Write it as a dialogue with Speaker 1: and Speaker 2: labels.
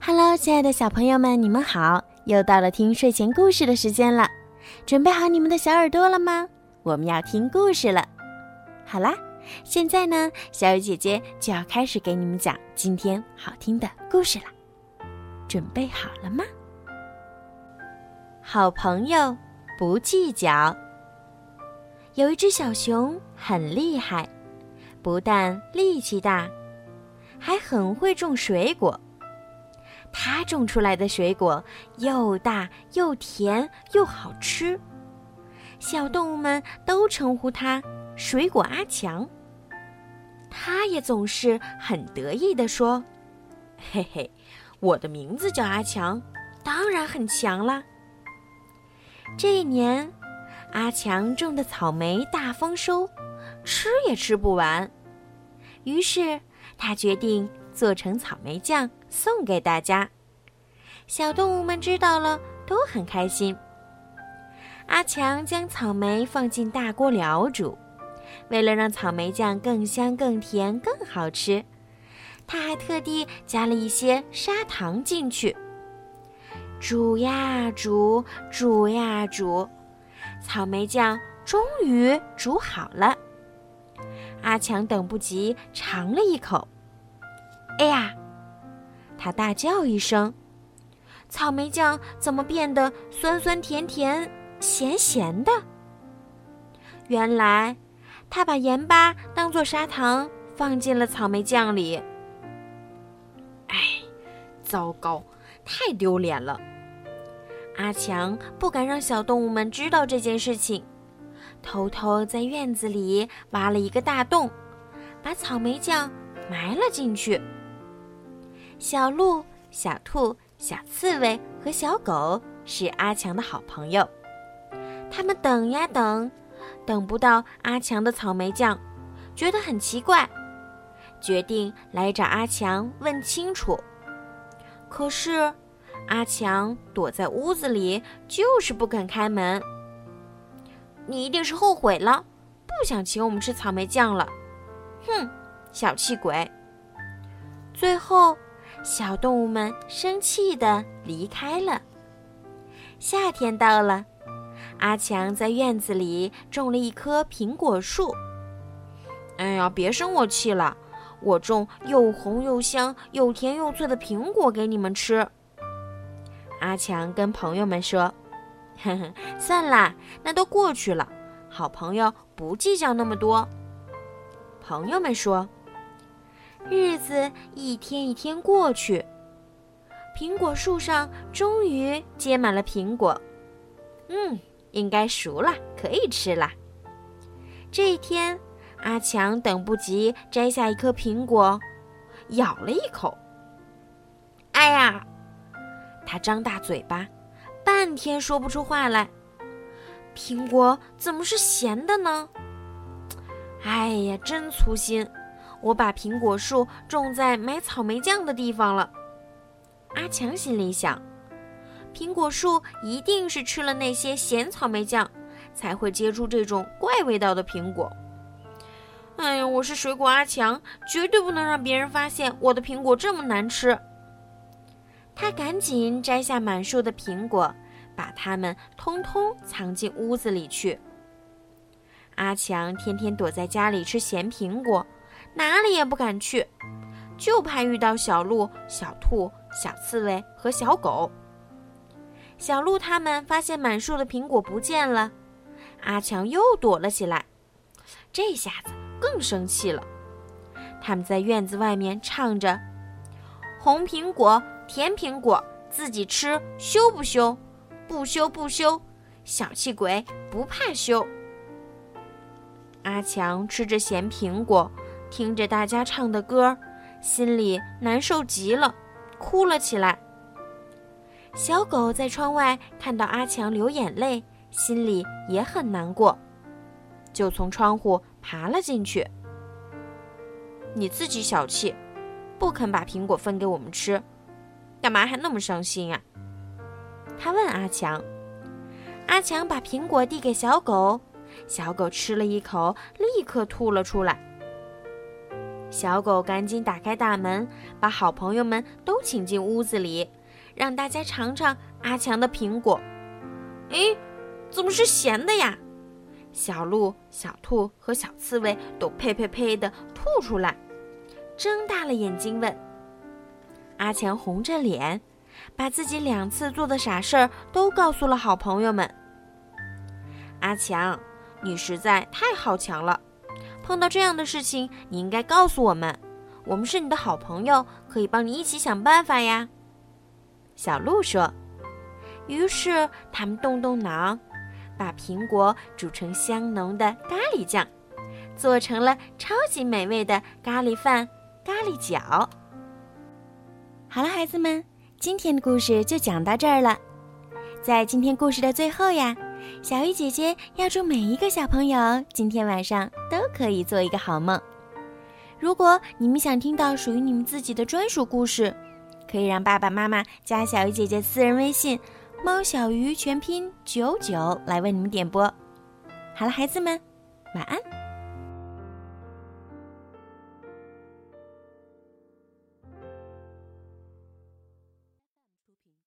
Speaker 1: Hello，亲爱的小朋友们，你们好！又到了听睡前故事的时间了，准备好你们的小耳朵了吗？我们要听故事了。好啦，现在呢，小雨姐姐就要开始给你们讲今天好听的故事了。准备好了吗？好朋友不计较。有一只小熊很厉害，不但力气大，还很会种水果。它种出来的水果又大又甜又好吃，小动物们都称呼它“水果阿强”。它也总是很得意地说：“嘿嘿，我的名字叫阿强，当然很强啦。”这一年，阿强种的草莓大丰收，吃也吃不完，于是他决定。做成草莓酱送给大家，小动物们知道了都很开心。阿强将草莓放进大锅燎煮，为了让草莓酱更香、更甜、更好吃，他还特地加了一些砂糖进去。煮呀煮，煮呀煮，草莓酱终于煮好了。阿强等不及，尝了一口。哎呀！他大叫一声：“草莓酱怎么变得酸酸甜甜、咸咸的？”原来，他把盐巴当做砂糖放进了草莓酱里。哎，糟糕，太丢脸了！阿强不敢让小动物们知道这件事情，偷偷在院子里挖了一个大洞，把草莓酱埋了进去。小鹿、小兔、小刺猬和小狗是阿强的好朋友。他们等呀等，等不到阿强的草莓酱，觉得很奇怪，决定来找阿强问清楚。可是，阿强躲在屋子里，就是不肯开门。你一定是后悔了，不想请我们吃草莓酱了。哼，小气鬼！最后。小动物们生气地离开了。夏天到了，阿强在院子里种了一棵苹果树。哎呀，别生我气了，我种又红又香、又甜又脆的苹果给你们吃。阿强跟朋友们说：“呵呵，算了，那都过去了。好朋友不计较那么多。”朋友们说。日子一天一天过去，苹果树上终于结满了苹果。嗯，应该熟了，可以吃了。这一天，阿强等不及摘下一颗苹果，咬了一口。哎呀！他张大嘴巴，半天说不出话来。苹果怎么是咸的呢？哎呀，真粗心！我把苹果树种在买草莓酱的地方了，阿强心里想，苹果树一定是吃了那些咸草莓酱，才会结出这种怪味道的苹果。哎呀，我是水果阿强，绝对不能让别人发现我的苹果这么难吃。他赶紧摘下满树的苹果，把它们通通藏进屋子里去。阿强天天躲在家里吃咸苹果。哪里也不敢去，就怕遇到小鹿、小兔、小刺猬和小狗。小鹿他们发现满树的苹果不见了，阿强又躲了起来，这下子更生气了。他们在院子外面唱着：“红苹果，甜苹果，自己吃羞不羞？不羞不羞，小气鬼不怕羞。”阿强吃着咸苹果。听着大家唱的歌，心里难受极了，哭了起来。小狗在窗外看到阿强流眼泪，心里也很难过，就从窗户爬了进去。你自己小气，不肯把苹果分给我们吃，干嘛还那么伤心呀？他问阿强。阿强把苹果递给小狗，小狗吃了一口，立刻吐了出来。小狗赶紧打开大门，把好朋友们都请进屋子里，让大家尝尝阿强的苹果。哎，怎么是咸的呀？小鹿、小兔和小刺猬都呸呸呸的吐出来，睁大了眼睛问。阿强红着脸，把自己两次做的傻事儿都告诉了好朋友们。阿强，你实在太好强了！碰到这样的事情，你应该告诉我们，我们是你的好朋友，可以帮你一起想办法呀。小鹿说。于是他们动动脑。把苹果煮成香浓的咖喱酱，做成了超级美味的咖喱饭、咖喱饺。好了，孩子们，今天的故事就讲到这儿了。在今天故事的最后呀，小鱼姐姐要祝每一个小朋友今天晚上都可以做一个好梦。如果你们想听到属于你们自己的专属故事，可以让爸爸妈妈加小鱼姐姐私人微信。猫小鱼全拼九九来为你们点播。好了，孩子们，晚安。